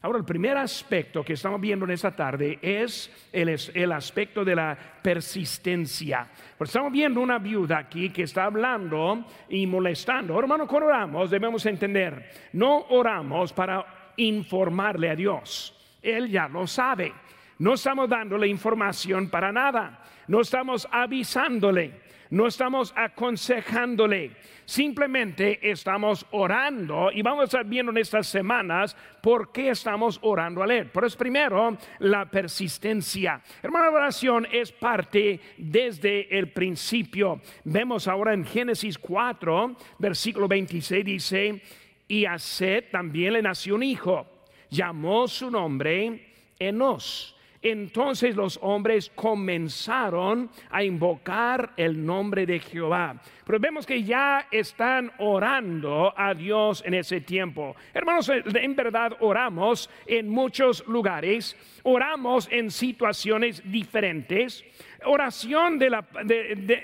Ahora, el primer aspecto que estamos viendo en esta tarde es el, el aspecto de la persistencia. Porque estamos viendo una viuda aquí que está hablando y molestando. Hermano, cuando oramos debemos entender, no oramos para informarle a Dios. Él ya lo sabe. No estamos dándole información para nada. No estamos avisándole no estamos aconsejándole, simplemente estamos orando y vamos a estar viendo en estas semanas por qué estamos orando a Él. Pero es primero la persistencia. Hermano, oración es parte desde el principio. Vemos ahora en Génesis 4, versículo 26 dice, y a Seth también le nació un hijo, llamó su nombre Enos entonces los hombres comenzaron a invocar el nombre de Jehová. Pero vemos que ya están orando a Dios en ese tiempo. Hermanos, en verdad oramos en muchos lugares, oramos en situaciones diferentes. Oración de la,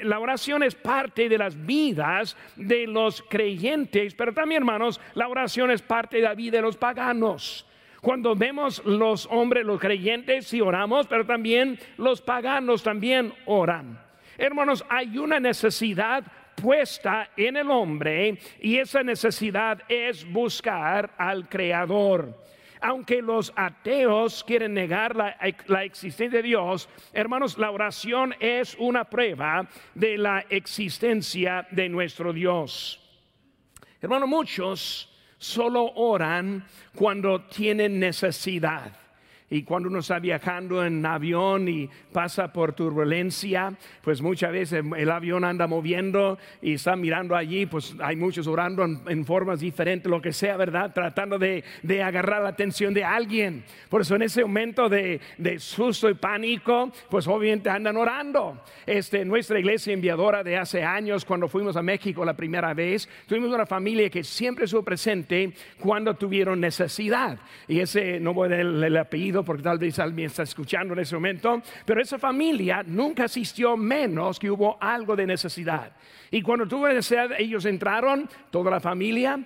la oración es parte de las vidas de los creyentes, pero también, hermanos, la oración es parte de la vida de los paganos. Cuando vemos los hombres, los creyentes, sí oramos, pero también los paganos también oran. Hermanos, hay una necesidad puesta en el hombre y esa necesidad es buscar al Creador. Aunque los ateos quieren negar la, la, existencia de Dios, hermanos, la oración es una prueba de la existencia de nuestro Dios. Hermanos, muchos solo oran cuando tienen necesidad. Y cuando uno está viajando en avión y pasa por turbulencia, pues muchas veces el avión anda moviendo y está mirando allí, pues hay muchos orando en, formas diferentes, lo que sea, ¿verdad? Tratando de, agarrar la atención de alguien. Por eso en ese momento de, susto y pánico, pues obviamente andan orando. Este, nuestra iglesia enviadora de hace años, cuando fuimos a México la primera vez, tuvimos una familia que siempre estuvo presente cuando tuvieron necesidad. Y ese, no voy a el apellido, porque tal vez alguien está escuchando en ese momento, pero esa familia nunca asistió menos que hubo algo de necesidad. Y cuando tuvo necesidad, ellos entraron, toda la familia,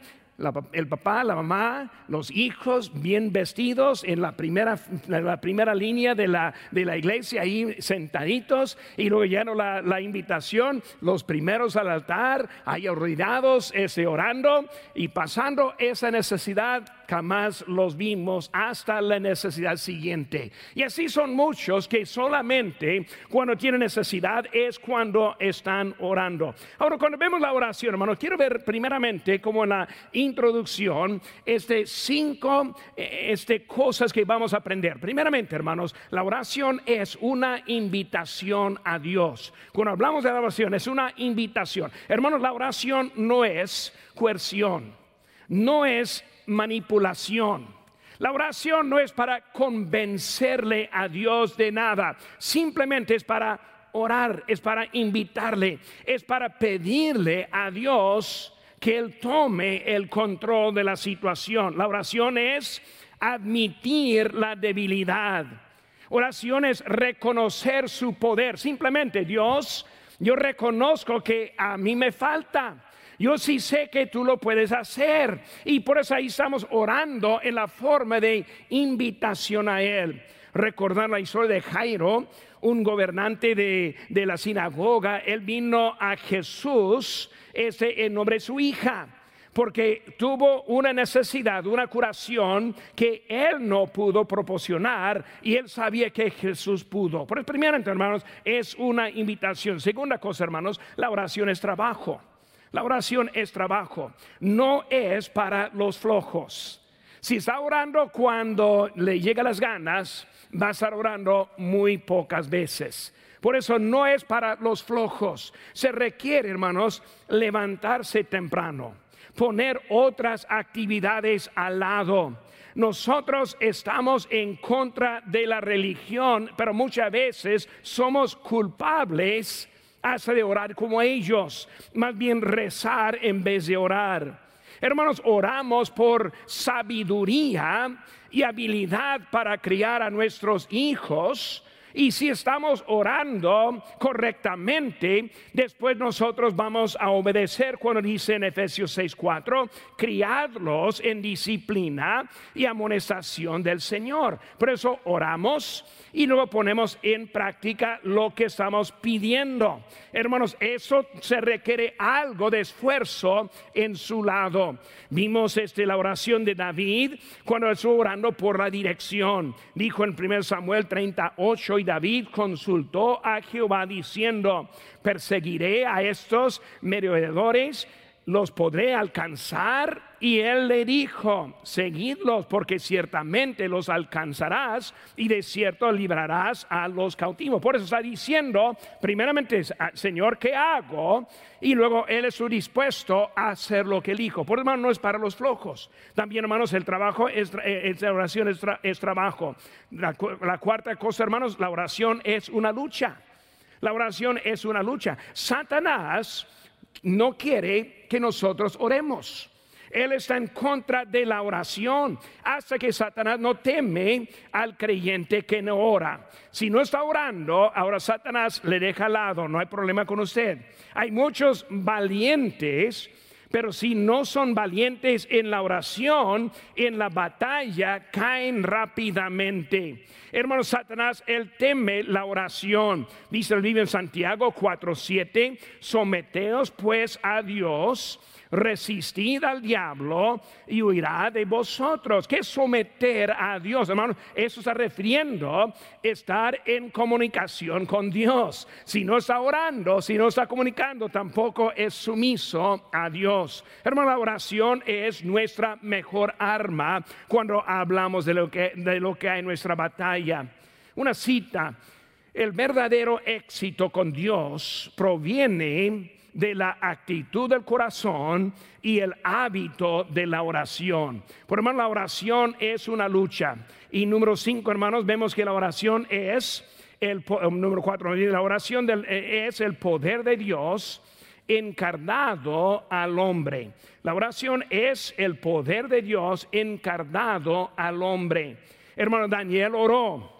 el papá, la mamá, los hijos bien vestidos en la primera, la primera línea de la, de la iglesia, ahí sentaditos, y luego ya la, la invitación, los primeros al altar, ahí arruinados, ese orando y pasando esa necesidad jamás los vimos hasta la necesidad siguiente. Y así son muchos que solamente cuando tienen necesidad es cuando están orando. Ahora, cuando vemos la oración, hermano, quiero ver primeramente como en la introducción, este cinco eh, este, cosas que vamos a aprender. Primeramente, hermanos, la oración es una invitación a Dios. Cuando hablamos de la oración, es una invitación. Hermanos, la oración no es coerción, no es manipulación. La oración no es para convencerle a Dios de nada, simplemente es para orar, es para invitarle, es para pedirle a Dios que Él tome el control de la situación. La oración es admitir la debilidad. Oración es reconocer su poder. Simplemente, Dios, yo reconozco que a mí me falta. Yo sí sé que tú lo puedes hacer. Y por eso ahí estamos orando en la forma de invitación a Él. Recordar la historia de Jairo, un gobernante de, la sinagoga. Él vino a Jesús ese, en nombre de su hija porque tuvo una necesidad, una curación que él no pudo proporcionar y él sabía que Jesús pudo. Por primero, hermanos, es una invitación. Segunda cosa, hermanos, la oración es trabajo. La oración es trabajo, no es para los flojos. Si está orando cuando le llega las ganas, va a estar orando muy pocas veces. Por eso no es para los flojos. Se requiere, hermanos, levantarse temprano, poner otras actividades al lado. Nosotros estamos en contra de la religión, pero muchas veces somos culpables hace de orar como ellos, más bien rezar en vez de orar. Hermanos, oramos por sabiduría y habilidad para criar a nuestros hijos. Y si estamos orando correctamente, después nosotros vamos a obedecer cuando dice en Efesios 6:4, criadlos en disciplina y amonestación del Señor. Por eso oramos y luego ponemos en práctica lo que estamos pidiendo. Hermanos, eso se requiere algo de esfuerzo en su lado. Vimos este, la oración de David cuando estuvo orando por la dirección. Dijo en 1 Samuel 38 y David consultó a Jehová diciendo, perseguiré a estos merodeadores los podré alcanzar. Y él le dijo, seguidlos porque ciertamente los alcanzarás y de cierto librarás a los cautivos. Por eso está diciendo, primeramente, ah, Señor, ¿qué hago? Y luego él es dispuesto a hacer lo que dijo. Por hermano, no es para los flojos. También, hermanos, el trabajo es, eh, la oración es, trabajo. La, la cuarta cosa, hermanos, la oración es una lucha. La oración es una lucha. Satanás no quiere que nosotros oremos. Él está en contra de la oración hasta que Satanás no teme al creyente que no ora. Si no está orando, ahora Satanás le deja al lado, no hay problema con usted. Hay muchos valientes pero si no son valientes en la oración, en la batalla caen rápidamente. Hermano Satanás, él teme la oración. Dice el libro en Santiago 4:7, someteos pues a Dios resistid al diablo y huirá de vosotros. ¿Qué someter a Dios, hermano? Eso está refiriendo estar en comunicación con Dios. Si no está orando, si no está comunicando, tampoco es sumiso a Dios. Hermano, la oración es nuestra mejor arma cuando hablamos de lo que, de lo que hay en nuestra batalla. Una cita. El verdadero éxito con Dios proviene de la actitud del corazón y el hábito de la oración. Por hermano, la oración es una lucha. Y número cinco, hermanos, vemos que la oración es el eh, número cuatro, la oración eh, es el poder de Dios encarnado al hombre. La oración es el poder de Dios encarnado al hombre. Hermano Daniel oró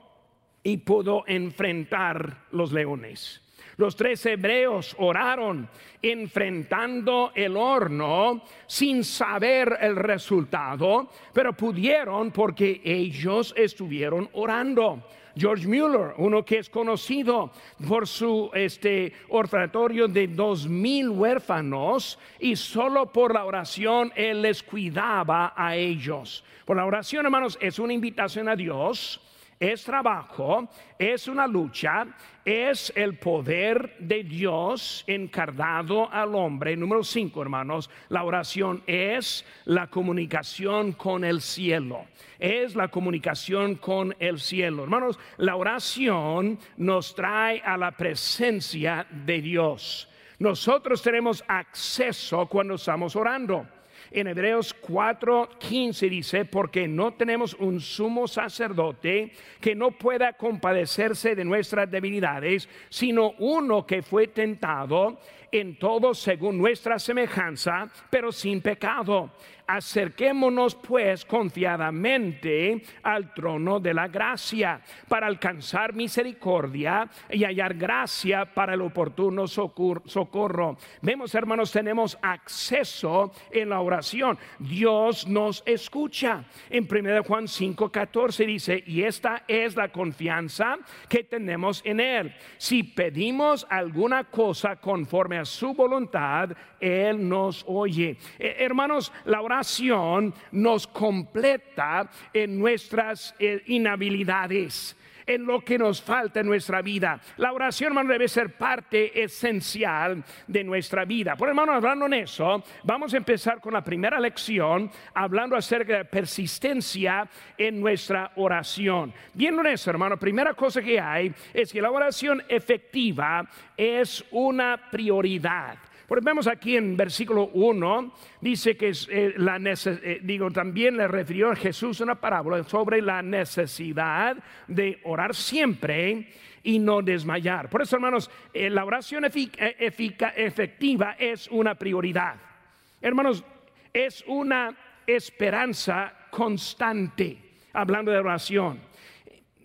y pudo enfrentar los leones. Los tres hebreos oraron enfrentando el horno sin saber el resultado, pero pudieron porque ellos estuvieron orando. George Mueller, uno que es conocido por su este orfanatorio de dos mil huérfanos y solo por la oración él les cuidaba a ellos. Por la oración, hermanos, es una invitación a Dios es trabajo, es una lucha, es el poder de Dios encarnado al hombre. Número cinco, hermanos, la oración es la comunicación con el cielo. Es la comunicación con el cielo. Hermanos, la oración nos trae a la presencia de Dios. Nosotros tenemos acceso cuando estamos orando. En Hebreos 4:15 dice, porque no tenemos un sumo sacerdote que no pueda compadecerse de nuestras debilidades, sino uno que fue tentado en todo según nuestra semejanza, pero sin pecado. Acerquémonos pues confiadamente al trono de la gracia para alcanzar misericordia y hallar gracia para el oportuno socorro. Vemos, hermanos, tenemos acceso en la oración. Dios nos escucha. En 1 Juan 5:14 dice, y esta es la confianza que tenemos en Él. Si pedimos alguna cosa conforme a su voluntad, Él nos oye. Eh, hermanos, la oración nos completa en nuestras eh, inhabilidades en lo que nos falta en nuestra vida. La oración, hermano, debe ser parte esencial de nuestra vida. Por hermano, hablando en eso, vamos a empezar con la primera lección, hablando acerca de persistencia en nuestra oración. Viendo en eso, hermano, primera cosa que hay es que la oración efectiva es una prioridad. Porque vemos aquí en versículo 1, dice que eh, la eh, digo, también le refirió a Jesús una parábola sobre la necesidad de orar siempre y no desmayar. Por eso, hermanos, eh, la oración efectiva es una prioridad. Hermanos, es una esperanza constante, hablando de oración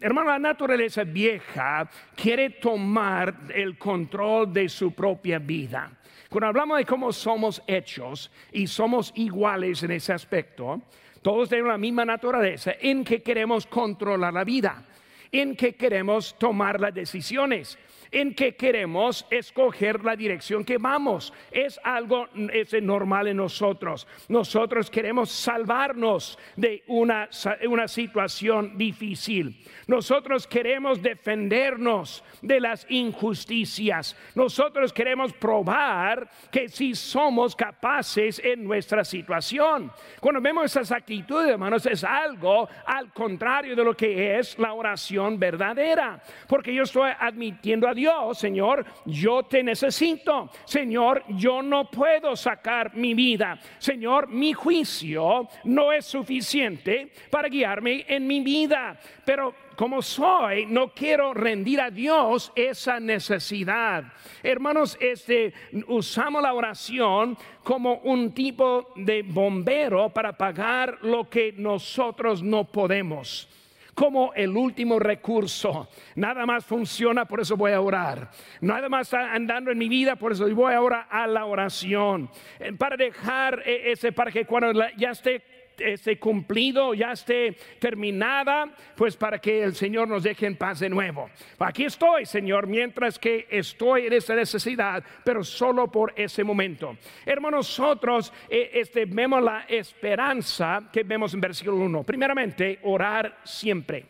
hermano, la naturaleza vieja quiere tomar el control de su propia vida. Cuando hablamos de cómo somos hechos y somos iguales en ese aspecto, todos tenemos la misma naturaleza en que queremos controlar la vida, en que queremos tomar las decisiones en que queremos escoger la dirección que vamos. Es algo es normal en nosotros. Nosotros queremos salvarnos de una, una situación difícil. Nosotros queremos defendernos de las injusticias. Nosotros queremos probar que si somos capaces en nuestra situación. Cuando vemos esas actitudes, hermanos, es algo al contrario de lo que es la oración verdadera. Porque yo estoy admitiendo a Dios Dios, Señor, yo te necesito. Señor, yo no puedo sacar mi vida. Señor, mi juicio no es suficiente para guiarme en mi vida. Pero como soy, no quiero rendir a Dios esa necesidad. Hermanos, este, usamos la oración como un tipo de bombero para pagar lo que nosotros no podemos como el último recurso. Nada más funciona, por eso voy a orar. Nada más está andando en mi vida, por eso voy ahora a la oración. Eh, para dejar eh, ese, para que cuando ya esté esté cumplido, ya esté terminada, pues para que el Señor nos deje en paz de nuevo. Aquí estoy, Señor, mientras que estoy en esa necesidad, pero solo por ese momento. Hermanos, nosotros eh, este, vemos la esperanza que vemos en versículo 1. Primeramente, orar siempre.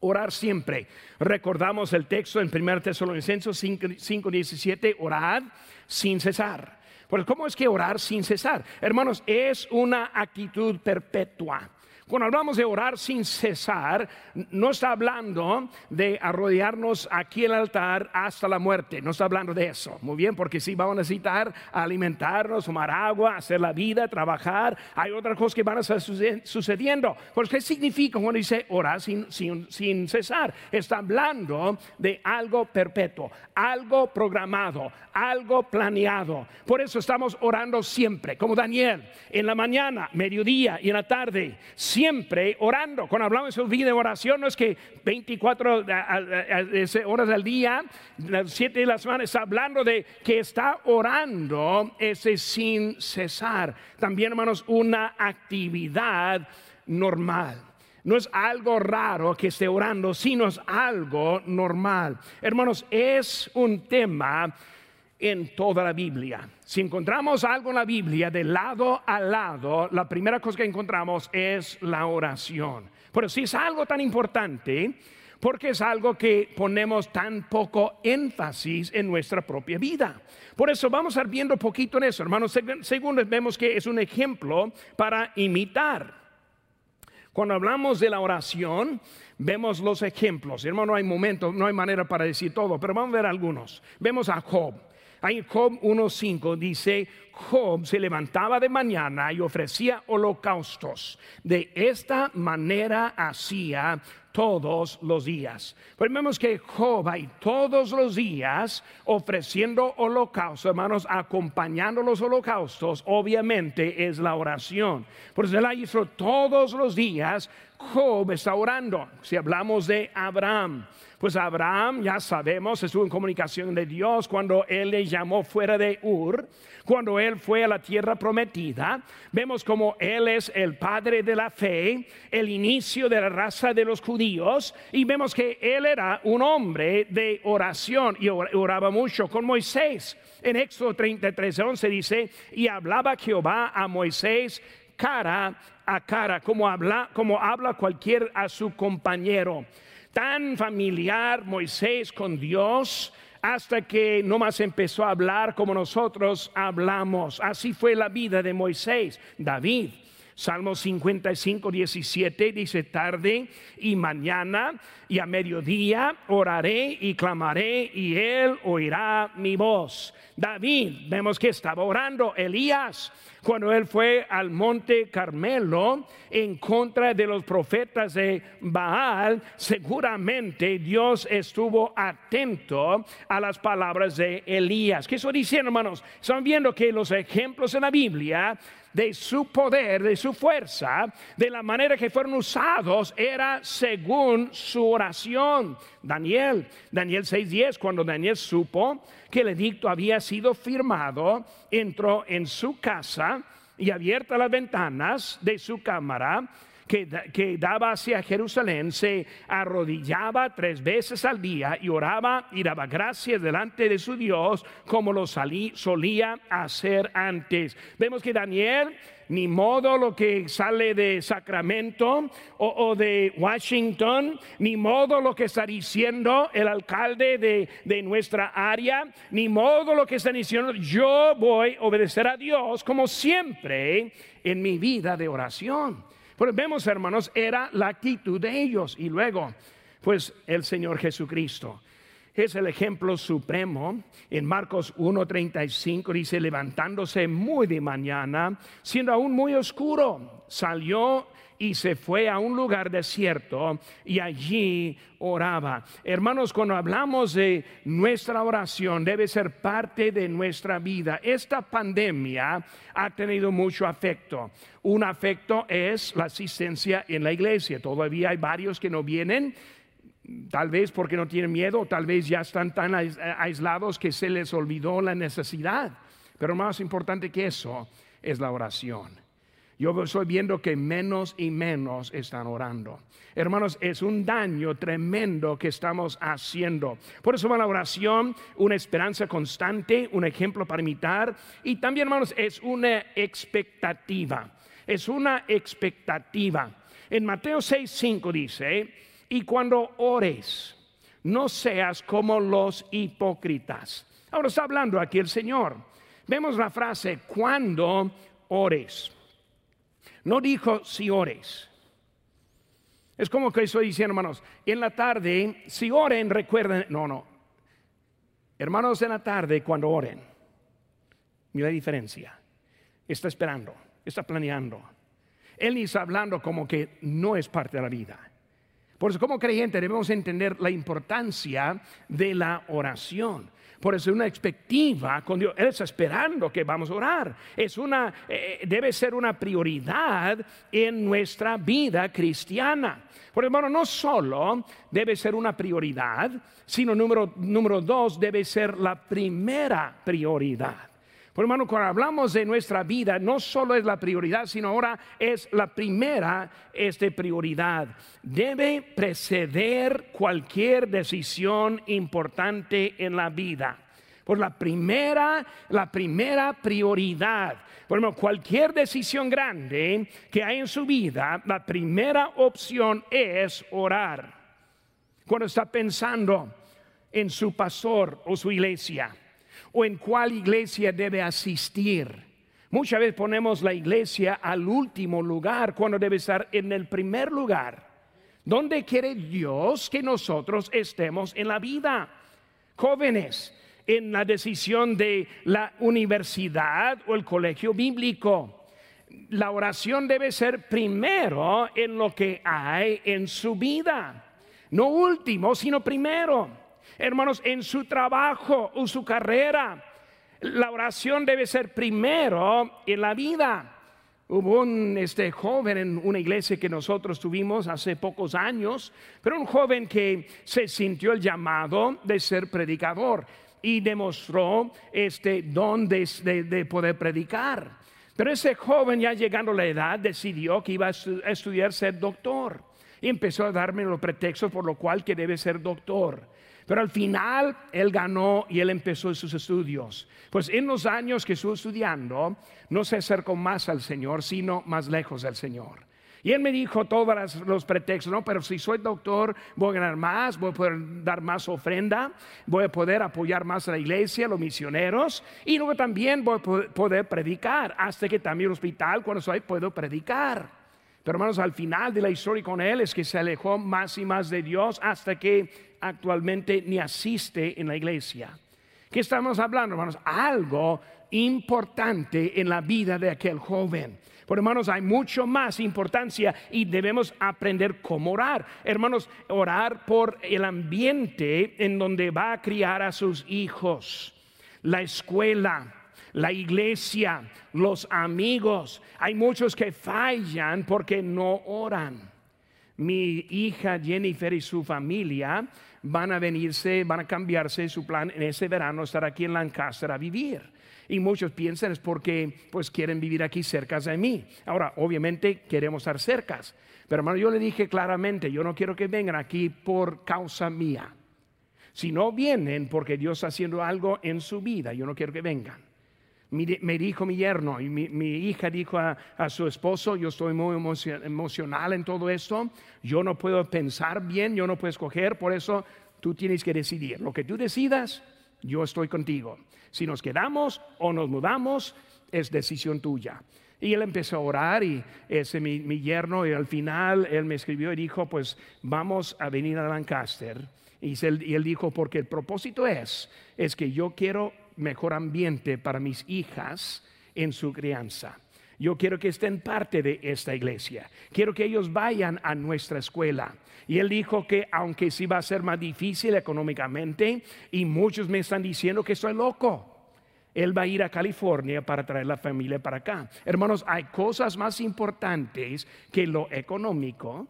Orar siempre. Recordamos el texto en 1 Tesalonicenses 5, 17, orad sin cesar. Pues ¿cómo es que orar sin cesar? Hermanos, es una actitud perpetua. Cuando hablamos de orar sin cesar, no está hablando de arrodillarnos aquí en el altar hasta la muerte, no está hablando de eso. Muy bien, porque si vamos a necesitar alimentarnos, tomar agua, hacer la vida, trabajar, hay otras cosas que van a estar sucediendo. Pues, ¿qué significa cuando dice orar sin, sin, sin cesar? Está hablando de algo perpetuo, algo programado, algo planeado. Por eso estamos orando siempre, como Daniel, en la mañana, mediodía y en la tarde siempre orando. Cuando hablamos de oración, no es que 24 horas al día, las 7 de la semana, está hablando de que está orando ese sin cesar. También, hermanos, una actividad normal. No es algo raro que esté orando, sino es algo normal. Hermanos, es un tema en toda la Biblia. Si encontramos algo en la Biblia de lado a lado, la primera cosa que encontramos es la oración. Pero si es algo tan importante, porque es algo que ponemos tan poco énfasis en nuestra propia vida. Por eso vamos a ir viendo poquito en eso, hermanos. Segundo, vemos que es un ejemplo para imitar. Cuando hablamos de la oración, vemos los ejemplos. Hermano, no hay momento, no hay manera para decir todo, pero vamos a ver algunos. Vemos a Job. Ahí Job 1.5 dice, Job se levantaba de mañana y ofrecía holocaustos. De esta manera hacía todos los días. Pues vemos que Job ahí todos los días ofreciendo holocaustos, hermanos, acompañando los holocaustos, obviamente es la oración. Por eso él hizo todos los días, Job está orando. Si hablamos de Abraham, pues Abraham, ya sabemos, estuvo en comunicación de Dios cuando él le llamó fuera de Ur, cuando él fue a la tierra prometida. Vemos como él es el padre de la fe, el inicio de la raza de los judíos, y vemos que él era un hombre de oración y oraba mucho con Moisés. En Éxodo 33, 11 dice, y hablaba Jehová a Moisés cara a cara, como habla, como habla cualquier a su compañero tan familiar Moisés con Dios hasta que no más empezó a hablar como nosotros hablamos. Así fue la vida de Moisés. David, Salmo 55, 17 dice, tarde y mañana y a mediodía oraré y clamaré y él oirá mi voz. David, vemos que estaba orando. Elías, cuando él fue al monte Carmelo en contra de los profetas de Baal, seguramente Dios estuvo atento a las palabras de Elías. ¿Qué estoy diciendo, hermanos? Están viendo que los ejemplos en la Biblia de su poder, de su fuerza, de la manera que fueron usados, era según su oración. Daniel, Daniel 6:10, cuando Daniel supo que el edicto había sido firmado, entró en su casa y abierta las ventanas de su cámara, que, daba hacia Jerusalén, se arrodillaba tres veces al día y oraba y daba gracias delante de su Dios como lo solía hacer antes. Vemos que Daniel ni modo lo que sale de Sacramento o, de Washington, ni modo lo que está diciendo el alcalde de, de, nuestra área, ni modo lo que está diciendo, yo voy a obedecer a Dios como siempre en mi vida de oración. Pues vemos, hermanos, era la actitud de ellos. Y luego, pues el Señor Jesucristo es el ejemplo supremo. En Marcos 1:35 dice, levantándose muy de mañana, siendo aún muy oscuro, salió y se fue a un lugar desierto y allí oraba. Hermanos, cuando hablamos de nuestra oración, debe ser parte de nuestra vida. Esta pandemia ha tenido mucho afecto. Un afecto es la asistencia en la iglesia. Todavía hay varios que no vienen tal vez porque no tienen miedo, tal vez ya están tan aislados que se les olvidó la necesidad. Pero más importante que eso es la oración. Yo estoy viendo que menos y menos están orando. Hermanos, es un daño tremendo que estamos haciendo. Por eso va la oración, una esperanza constante, un ejemplo para imitar. Y también, hermanos, es una expectativa. Es una expectativa. En Mateo 6:5 dice, y cuando ores, no seas como los hipócritas. Ahora está hablando aquí el Señor. Vemos la frase, cuando ores. No dijo si ores. Es como que estoy diciendo, hermanos, en la tarde, si oren, recuerden, no, no. Hermanos, en la tarde, cuando oren, mira la diferencia. Está esperando, está planeando. Él está hablando como que no es parte de la vida. Por eso, como creyente, debemos entender la importancia de la oración. Por eso una expectativa con Dios. Él está esperando que vamos a orar. Es una, eh, debe ser una prioridad en nuestra vida cristiana. Por hermano, no solo debe ser una prioridad, sino número, número dos, debe ser la primera prioridad. Por hermano, cuando hablamos de nuestra vida, no solo es la prioridad, sino ahora es la primera este, prioridad. Debe preceder cualquier decisión importante en la vida. Por la primera, la primera prioridad. Por cualquier decisión grande que hay en su vida, la primera opción es orar. Cuando está pensando en su pastor o su iglesia o en cuál iglesia debe asistir. Muchas veces ponemos la iglesia al último lugar cuando debe estar en el primer lugar. ¿Dónde quiere Dios que nosotros estemos en la vida? Jóvenes, en la decisión de la universidad o el colegio bíblico. La oración debe ser primero en lo que hay en su vida. No último, sino primero. Hermanos, en su trabajo o su carrera, la oración debe ser primero en la vida. Hubo un este, joven en una iglesia que nosotros tuvimos hace pocos años, pero un joven que se sintió el llamado de ser predicador y demostró este don de, de poder predicar. Pero ese joven ya llegando a la edad decidió que iba a estudiar ser doctor y empezó a darme los pretextos por lo cual que debe ser doctor. Pero al final él ganó y él empezó sus estudios. Pues en los años que estuvo estudiando, no se acercó más al Señor, sino más lejos del Señor. Y él me dijo todos los pretextos, no, pero si soy doctor, voy a ganar más, voy a poder dar más ofrenda, voy a poder apoyar más a la iglesia, los misioneros, y luego también voy a poder predicar, hasta que también el hospital, cuando soy, puedo predicar. Pero hermanos, al final de la historia con él es que se alejó más y más de Dios hasta que actualmente ni asiste en la iglesia. ¿Qué estamos hablando, hermanos? Algo importante en la vida de aquel joven. Por hermanos, hay mucho más importancia y debemos aprender cómo orar. Hermanos, orar por el ambiente en donde va a criar a sus hijos, la escuela, la iglesia, los amigos. Hay muchos que fallan porque no oran. Mi hija Jennifer y su familia van a venirse, van a cambiarse su plan en ese verano, estar aquí en Lancaster a vivir. Y muchos piensan es porque pues quieren vivir aquí cerca de mí. Ahora, obviamente queremos estar cercas. Pero hermano, yo le dije claramente, yo no quiero que vengan aquí por causa mía. Si no vienen porque Dios está haciendo algo en su vida, yo no quiero que vengan. Me dijo mi yerno y mi, hija dijo a, su esposo, yo estoy muy emocional en todo esto, yo no puedo pensar bien, yo no puedo escoger, por eso tú tienes que decidir. Lo que tú decidas, yo estoy contigo. Si nos quedamos o nos mudamos, es decisión tuya. Y él empezó a orar y ese mi, mi, yerno y al final él me escribió y dijo, pues vamos a venir a Lancaster. Y él, y él dijo, porque el propósito es, es que yo quiero mejor ambiente para mis hijas en su crianza. Yo quiero que estén parte de esta iglesia. Quiero que ellos vayan a nuestra escuela. Y él dijo que aunque sí va a ser más difícil económicamente, y muchos me están diciendo que soy loco, él va a ir a California para traer la familia para acá. Hermanos, hay cosas más importantes que lo económico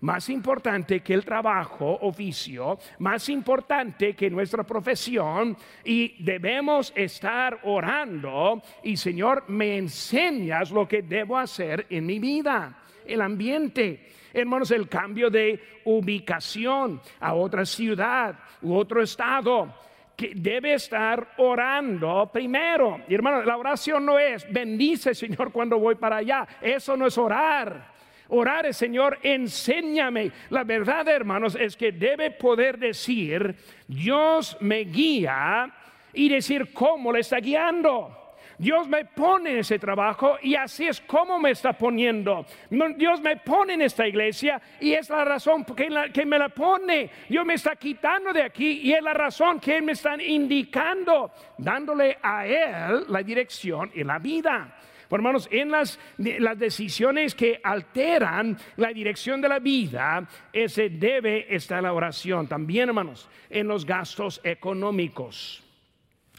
más importante que el trabajo, oficio, más importante que nuestra profesión y debemos estar orando y Señor, me enseñas lo que debo hacer en mi vida, el ambiente. Hermanos, el cambio de ubicación a otra ciudad u otro estado que debe estar orando primero. Y hermano, la oración no es bendice Señor cuando voy para allá. Eso no es orar. Orar Señor, enséñame. La verdad, hermanos, es que debe poder decir, Dios me guía y decir cómo le está guiando. Dios me pone en ese trabajo y así es como me está poniendo. Dios me pone en esta iglesia y es la razón que, que me la pone. Dios me está quitando de aquí y es la razón que Él me está indicando, dándole a Él la dirección y la vida hermanos, en las, las decisiones que alteran la dirección de la vida, ese debe estar la oración. También, hermanos, en los gastos económicos.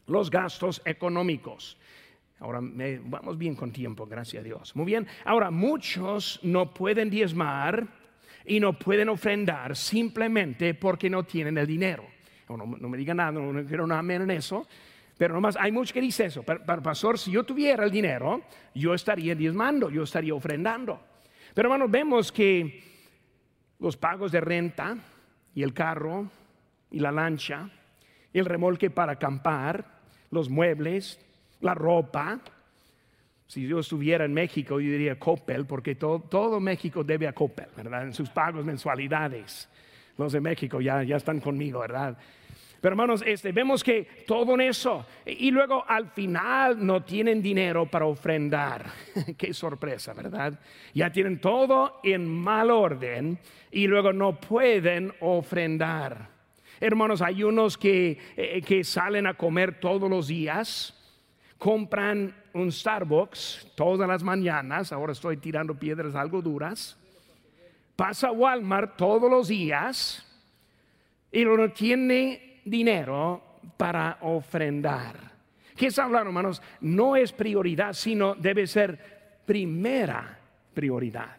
Los gastos económicos. Ahora vamos bien con tiempo, gracias a Dios. Muy bien. Ahora, muchos no pueden diezmar y no pueden ofrendar simplemente porque no tienen el dinero. No, no me digan nada, no quiero un amén en eso. Pero nomás hay muchos que dicen eso. Pero, pastor, si yo tuviera el dinero, yo estaría diezmando, yo estaría ofrendando. Pero hermanos, vemos que los pagos de renta y el carro y la lancha, el remolque para acampar, los muebles, la ropa. Si yo estuviera en México, yo diría Coppel, porque todo, todo México debe a Coppel, ¿verdad? En sus pagos mensualidades. Los de México ya, ya están conmigo, ¿verdad? Pero hermanos, este, vemos que todo en eso. Y luego al final no tienen dinero para ofrendar. Qué sorpresa, ¿verdad? Ya tienen todo en mal orden y luego no pueden ofrendar. Hermanos, hay unos que, eh, que salen a comer todos los días, compran un Starbucks todas las mañanas, ahora estoy tirando piedras algo duras, pasa Walmart todos los días y no tiene dinero para ofrendar. ¿Qué es hablar, hermanos? No es prioridad, sino debe ser primera prioridad.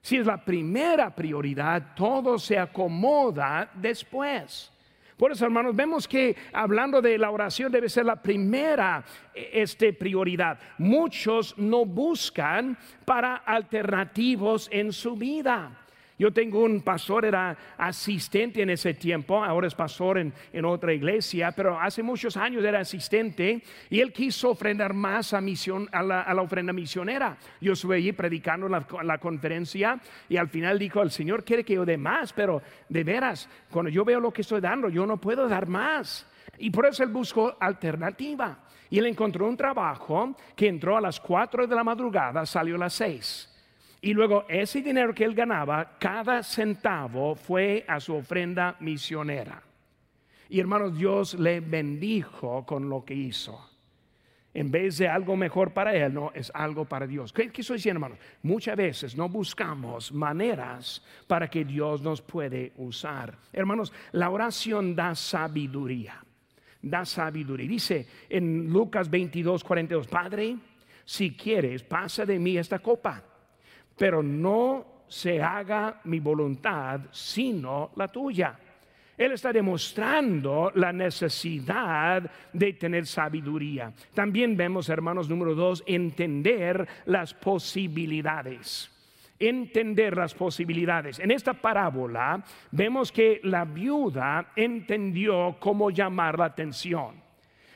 Si es la primera prioridad, todo se acomoda después. Por eso, hermanos, vemos que hablando de la oración debe ser la primera este, prioridad. Muchos no buscan para alternativos en su vida. Yo tengo un pastor, era asistente en ese tiempo, ahora es pastor en, otra iglesia, pero hace muchos años era asistente y él quiso ofrendar más a, misión, a, la, ofrenda misionera. Yo estuve allí predicando la, la conferencia y al final dijo, el Señor quiere que yo dé más, pero de veras, cuando yo veo lo que estoy dando, yo no puedo dar más. Y por eso él buscó alternativa. Y él encontró un trabajo que entró a las 4 de la madrugada, salió a las 6. Y luego ese dinero que él ganaba, cada centavo fue a su ofrenda misionera. Y hermanos, Dios le bendijo con lo que hizo. En vez de algo mejor para él, no, es algo para Dios. ¿Qué, qué estoy diciendo, hermanos? Muchas veces no buscamos maneras para que Dios nos puede usar. Hermanos, la oración da sabiduría. Da sabiduría. Dice en Lucas 22, 42, Padre, si quieres, pasa de mí esta copa, pero no se haga mi voluntad, sino la tuya. Él está demostrando la necesidad de tener sabiduría. También vemos, hermanos, número dos, entender las posibilidades. Entender las posibilidades. En esta parábola vemos que la viuda entendió cómo llamar la atención.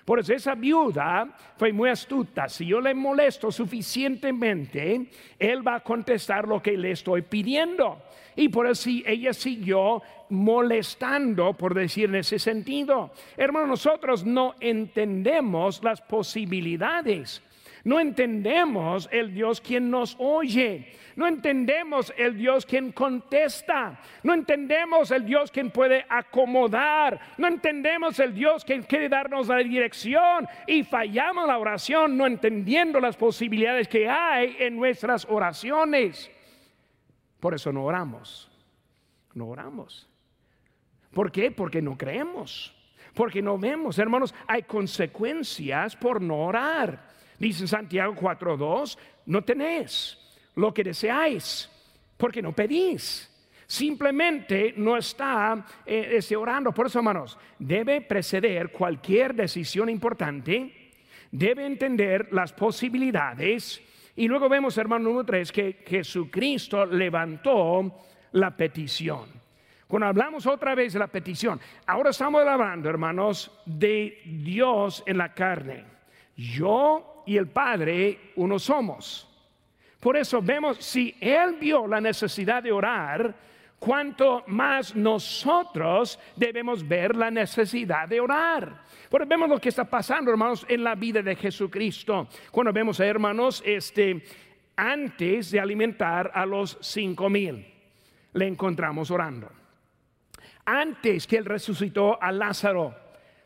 Por eso esa viuda fue muy astuta. Si yo le molesto suficientemente, él va a contestar lo que le estoy pidiendo. Y por eso ella siguió molestando, por decir en ese sentido. Hermano, nosotros no entendemos las posibilidades. No entendemos el Dios quien nos oye. No entendemos el Dios quien contesta. No entendemos el Dios quien puede acomodar. No entendemos el Dios quien quiere darnos la dirección. Y fallamos la oración no entendiendo las posibilidades que hay en nuestras oraciones. Por eso no oramos. No oramos. ¿Por qué? Porque no creemos. Porque no vemos. Hermanos, hay consecuencias por no orar. Dice Santiago 4.2, no tenéis lo que deseáis, porque no pedís. Simplemente no está eh, orando. Por eso, hermanos, debe preceder cualquier decisión importante, debe entender las posibilidades. Y luego vemos, hermano número 3, que Jesucristo levantó la petición. Cuando hablamos otra vez de la petición, ahora estamos hablando, hermanos, de Dios en la carne. Yo y el Padre uno somos. Por eso vemos, si Él vio la necesidad de orar, cuanto más nosotros debemos ver la necesidad de orar. Porque vemos lo que está pasando, hermanos, en la vida de Jesucristo. Cuando vemos, hermanos, este, antes de alimentar a los cinco mil, le encontramos orando. Antes que Él resucitó a Lázaro,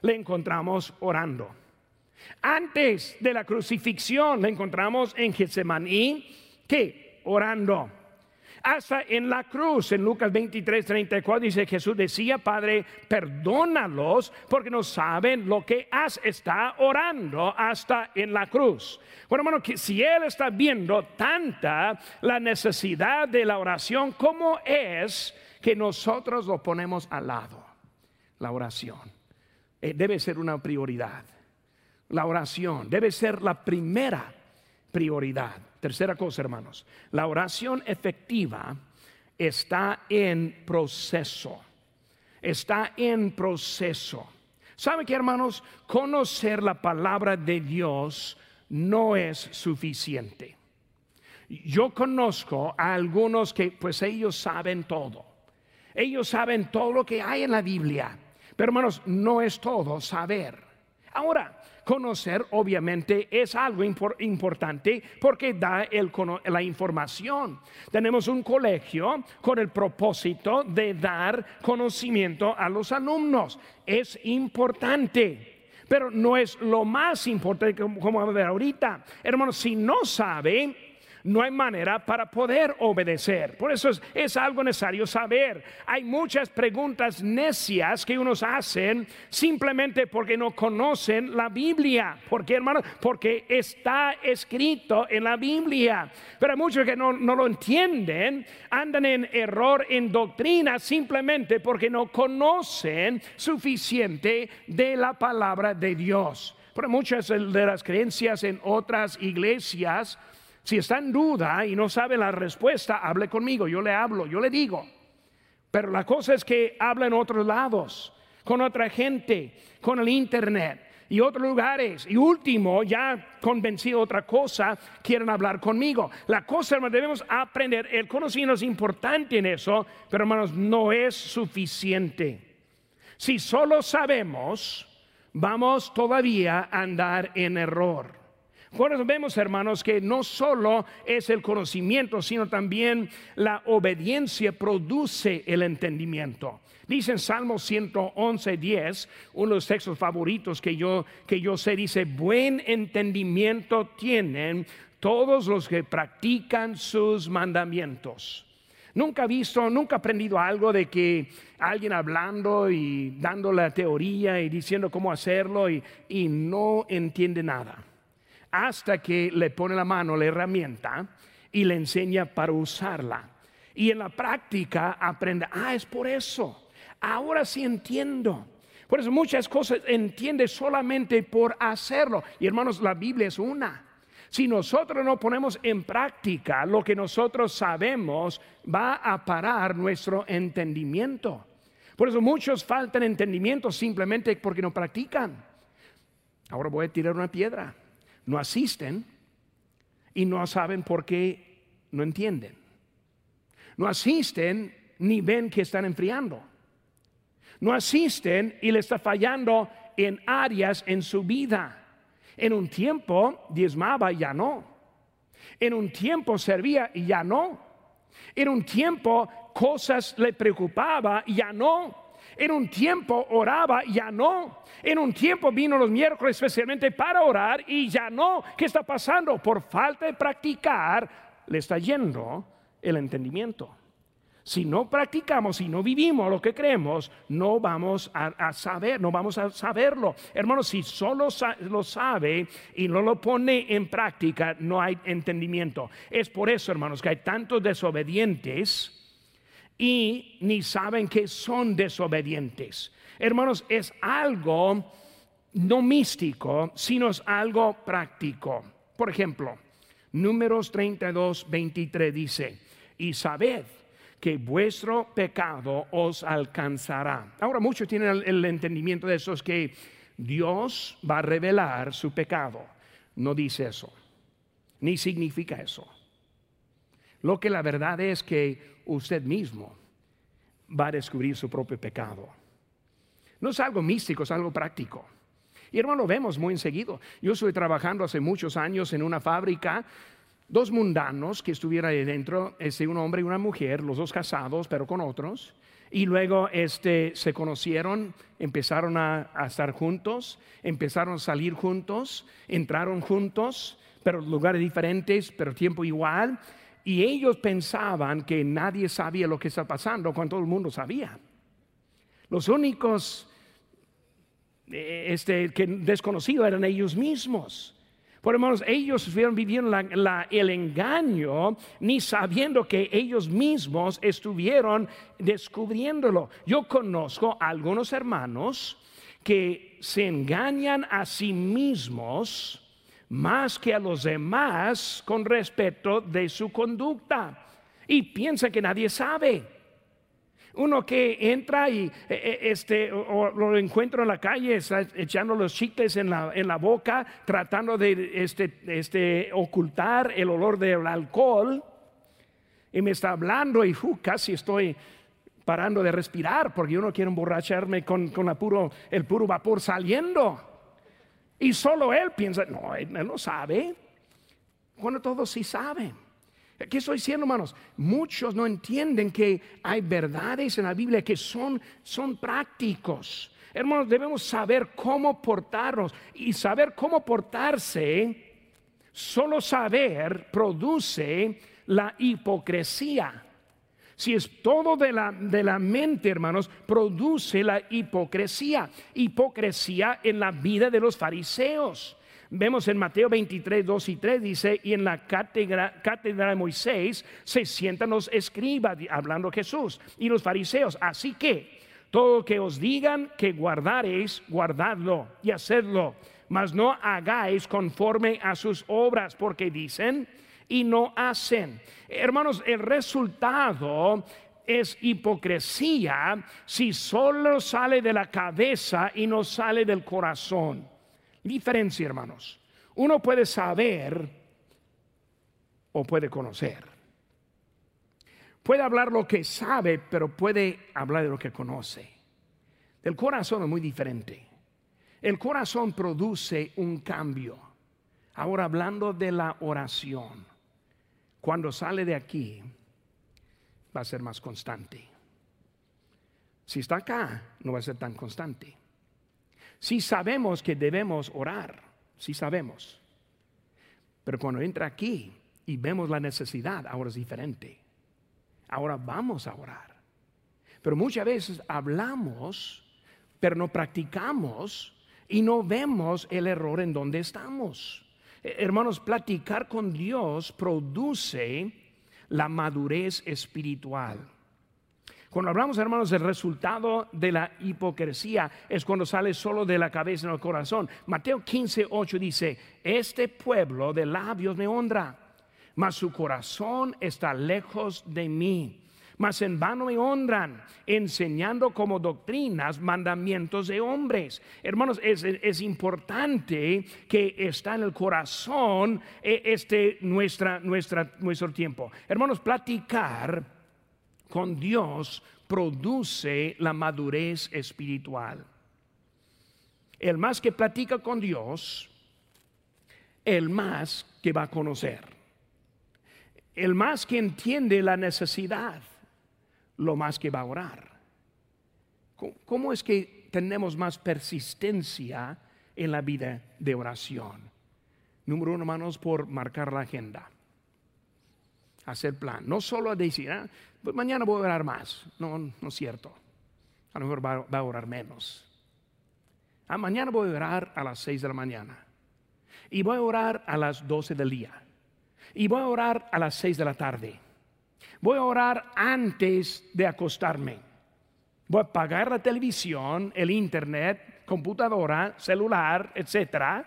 le encontramos orando. Antes de la crucifixión, le encontramos en Getsemaní ¿Qué? Orando. Hasta en la cruz, en Lucas 23, 34, dice Jesús decía, Padre, perdónalos porque no saben lo que has, está orando hasta en la cruz. Bueno, hermano, que si Él está viendo tanta la necesidad de la oración, ¿cómo es que nosotros lo ponemos al lado? La oración eh, debe ser una prioridad. La oración debe ser la primera prioridad. Tercera cosa, hermanos, la oración efectiva está en proceso. Está en proceso. ¿Sabe qué, hermanos? Conocer la palabra de Dios no es suficiente. Yo conozco a algunos que pues ellos saben todo. Ellos saben todo lo que hay en la Biblia. Pero hermanos, no es todo saber. Ahora, Conocer obviamente es algo importante porque da la información. Tenemos un colegio con el propósito de dar conocimiento a los alumnos. Es importante pero no es lo más importante como vamos a ver ahorita. Hermanos, si no sabe, no hay manera para poder obedecer. Por eso es, algo necesario saber. Hay muchas preguntas necias que unos hacen simplemente porque no conocen la Biblia. ¿Por qué, hermano? Porque está escrito en la Biblia. Pero hay muchos que no, no lo entienden, andan en error en doctrina simplemente porque no conocen suficiente de la palabra de Dios. Pero muchas de las creencias en otras iglesias si está en duda y no sabe la respuesta, hable conmigo, yo le hablo, yo le digo. Pero la cosa es que habla en otros lados, con otra gente, con el internet y otros lugares. Y último, ya convencido de otra cosa, quieren hablar conmigo. La cosa, hermanos, debemos aprender. El conocimiento es importante en eso, pero hermanos, no es suficiente. Si solo sabemos, vamos todavía a andar en error. Por eso vemos, hermanos, que no solo es el conocimiento, sino también la obediencia produce el entendimiento. Dice en Salmo 111, 10, uno de los textos favoritos que yo, que yo sé, dice, buen entendimiento tienen todos los que practican sus mandamientos. Nunca he visto, nunca he aprendido algo de que alguien hablando y dando la teoría y diciendo cómo hacerlo y, y no entiende nada hasta que le pone la mano la herramienta y le enseña para usarla. Y en la práctica aprende, ah, es por eso, ahora sí entiendo. Por eso muchas cosas entiende solamente por hacerlo. Y hermanos, la Biblia es una. Si nosotros no ponemos en práctica lo que nosotros sabemos, va a parar nuestro entendimiento. Por eso muchos faltan entendimiento simplemente porque no practican. Ahora voy a tirar una piedra no asisten y no saben por qué no entienden. No asisten ni ven que están enfriando. No asisten y le está fallando en áreas en su vida. En un tiempo diezmaba y ya no. En un tiempo servía y ya no. En un tiempo cosas le preocupaba y ya no. En un tiempo oraba, ya no. En un tiempo vino los miércoles especialmente para orar y ya no. ¿Qué está pasando? Por falta de practicar, le está yendo el entendimiento. Si no practicamos, si no vivimos lo que creemos, no vamos a, saber, no vamos a saberlo. Hermanos, si solo lo sabe y no lo pone en práctica, no hay entendimiento. Es por eso, hermanos, que hay tantos desobedientes y ni saben que son desobedientes. Hermanos, es algo no místico, sino es algo práctico. Por ejemplo, números 32, 23 dice, y sabed que vuestro pecado os alcanzará. Ahora muchos tienen el, entendimiento de eso, es que Dios va a revelar su pecado. No dice eso, ni significa eso. Lo que la verdad es que usted mismo va a descubrir su propio pecado. No es algo místico, es algo práctico. Y hermano, lo vemos muy enseguido. Yo estoy trabajando hace muchos años en una fábrica, dos mundanos que estuvieron ahí dentro, este, un hombre y una mujer, los dos casados, pero con otros. Y luego este, se conocieron, empezaron a, a estar juntos, empezaron a salir juntos, entraron juntos, pero lugares diferentes, pero tiempo igual y ellos pensaban que nadie sabía lo que estaba pasando cuando todo el mundo sabía. Los únicos eh, este, que desconocidos eran ellos mismos. Por hermanos, ellos estuvieron viviendo el engaño ni sabiendo que ellos mismos estuvieron descubriéndolo. Yo conozco algunos hermanos que se engañan a sí mismos más que a los demás con respecto de su conducta y piensa que nadie sabe. Uno que entra y e, e, este, o, lo encuentro en la calle, echando los chicles en la, en la boca, tratando de este, este, ocultar el olor del alcohol, y me está hablando y uh, casi estoy parando de respirar porque yo no quiero emborracharme con, con el puro vapor saliendo. Y solo él piensa, no, él no sabe. Cuando todos sí saben. ¿Qué estoy diciendo, hermanos? Muchos no entienden que hay verdades en la Biblia que son, son prácticos. Hermanos, debemos saber cómo portarnos y saber cómo portarse. Solo saber produce la hipocresía. Si es todo de la, de la mente, hermanos, produce la hipocresía. Hipocresía en la vida de los fariseos. Vemos en Mateo 23, 2 y 3 dice, y en la cátedra, de Moisés se sientan los escribas, hablando Jesús, y los fariseos. Así que todo lo que os digan que guardaréis, guardadlo y hacedlo, mas no hagáis conforme a sus obras, porque dicen, y no hacen. Hermanos, el resultado es hipocresía si solo sale de la cabeza y no sale del corazón. Diferencia, hermanos. Uno puede saber o puede conocer. Puede hablar lo que sabe, pero puede hablar de lo que conoce. El corazón es muy diferente. El corazón produce un cambio Ahora hablando de la oración, cuando sale de aquí, va a ser más constante. Si está acá, no va a ser tan constante. Si sabemos que debemos orar, si sabemos. Pero cuando entra aquí y vemos la necesidad, ahora es diferente. Ahora vamos a orar. Pero muchas veces hablamos, pero no practicamos y no vemos el error en donde estamos. Eh, hermanos, platicar con Dios produce la madurez espiritual. Cuando hablamos, hermanos, del resultado de la hipocresía es cuando sale solo de la cabeza en el corazón. Mateo 15, 8 dice, este pueblo de labios me honra, mas su corazón está lejos de mí mas en vano me honran, enseñando como doctrinas mandamientos de hombres. Hermanos, es, importante que está en el corazón eh, este nuestra, nuestra, nuestro tiempo. Hermanos, platicar con Dios produce la madurez espiritual. El más que platica con Dios, el más que va a conocer. El más que entiende la necesidad lo más que va a orar. ¿Cómo es que tenemos más persistencia en la vida de oración? Número uno, hermanos, por marcar la agenda. Hacer plan. No solo decir, ah, pues mañana voy a orar más. No, no es cierto. A lo mejor va, a orar menos. Ah, mañana voy a orar a las seis de la mañana. Y voy a orar a las doce del día. Y voy a orar a las seis de la tarde. Voy a orar antes de acostarme. Voy a apagar la televisión, el internet, computadora, celular, etcétera,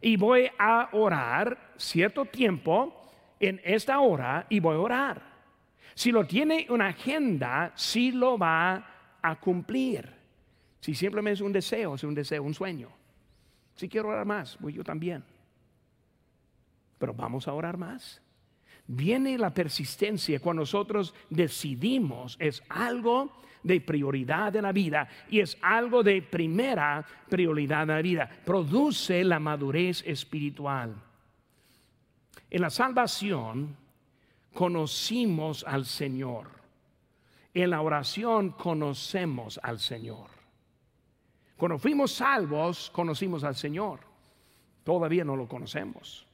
y voy a orar cierto tiempo en esta hora y voy a orar. Si lo tiene una agenda, sí lo va a cumplir. Si simplemente es un deseo, es un deseo, un sueño. Si quiero orar más, voy yo también. Pero vamos a orar más. Viene la persistencia cuando nosotros decidimos, es algo de prioridad en la vida y es algo de primera prioridad en la vida. Produce la madurez espiritual. En la salvación conocimos al Señor. En la oración conocemos al Señor. Cuando fuimos salvos, conocimos al Señor. Todavía no lo conocemos.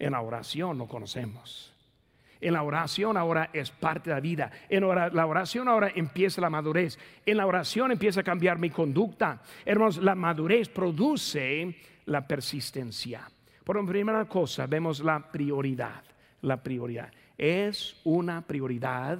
En la oración lo conocemos. En la oración ahora es parte de la vida. En la oración ahora empieza la madurez. En la oración empieza a cambiar mi conducta. Hermanos, la madurez produce la persistencia. Por primera cosa, vemos la prioridad. La prioridad. Es una prioridad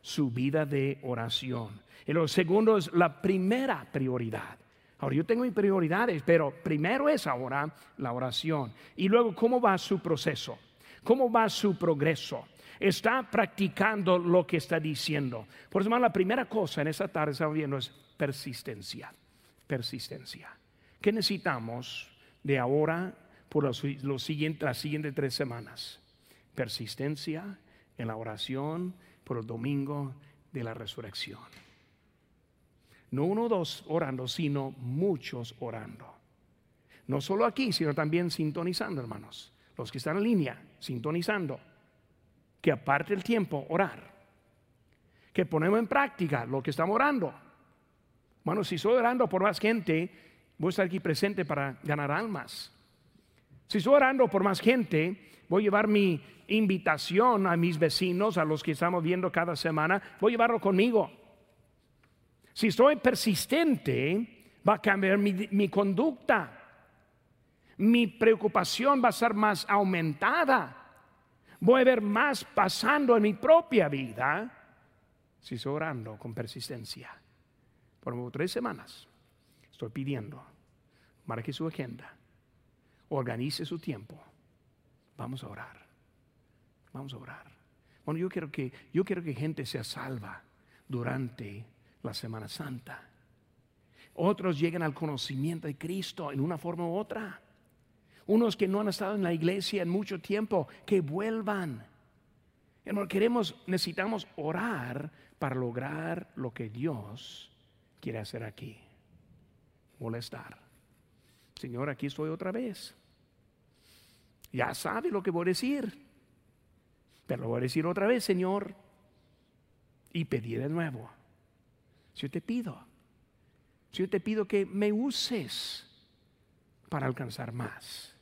su vida de oración. Y lo segundo es la primera prioridad. Ahora, yo tengo mis prioridades, pero primero es ahora la oración. Y luego, ¿cómo va su proceso? ¿Cómo va su progreso? Está practicando lo que está diciendo. Por eso, la primera cosa en esta tarde estamos viendo es persistencia. Persistencia. ¿Qué necesitamos de ahora por los, siguientes, las siguientes tres semanas? Persistencia en la oración por el domingo de la resurrección. No uno o dos orando, sino muchos orando. No solo aquí, sino también sintonizando, hermanos. Los que están en línea, sintonizando que aparte el tiempo, orar. Que ponemos en práctica lo que estamos orando. Bueno, si estoy orando por más gente, voy a estar aquí presente para ganar almas. Si estoy orando por más gente, voy a llevar mi invitación a mis vecinos, a los que estamos viendo cada semana, voy a llevarlo conmigo. Si estoy persistente, va a cambiar mi, mi conducta. Mi preocupación va a ser más aumentada voy a ver más pasando en mi propia vida si estoy orando con persistencia. Por tres semanas estoy pidiendo, marque su agenda, organice su tiempo. Vamos a orar. Vamos a orar. Bueno, yo quiero que yo quiero que gente sea salva durante la Semana Santa. Otros lleguen al conocimiento de Cristo en una forma u otra unos que no han estado en la iglesia en mucho tiempo, que vuelvan. queremos, necesitamos orar para lograr lo que Dios quiere hacer aquí. Molestar. Señor, aquí estoy otra vez. Ya sabe lo que voy a decir. Pero lo voy a decir otra vez, Señor. Y pedí de nuevo. Si yo te pido, si yo te pido que me uses para alcanzar más.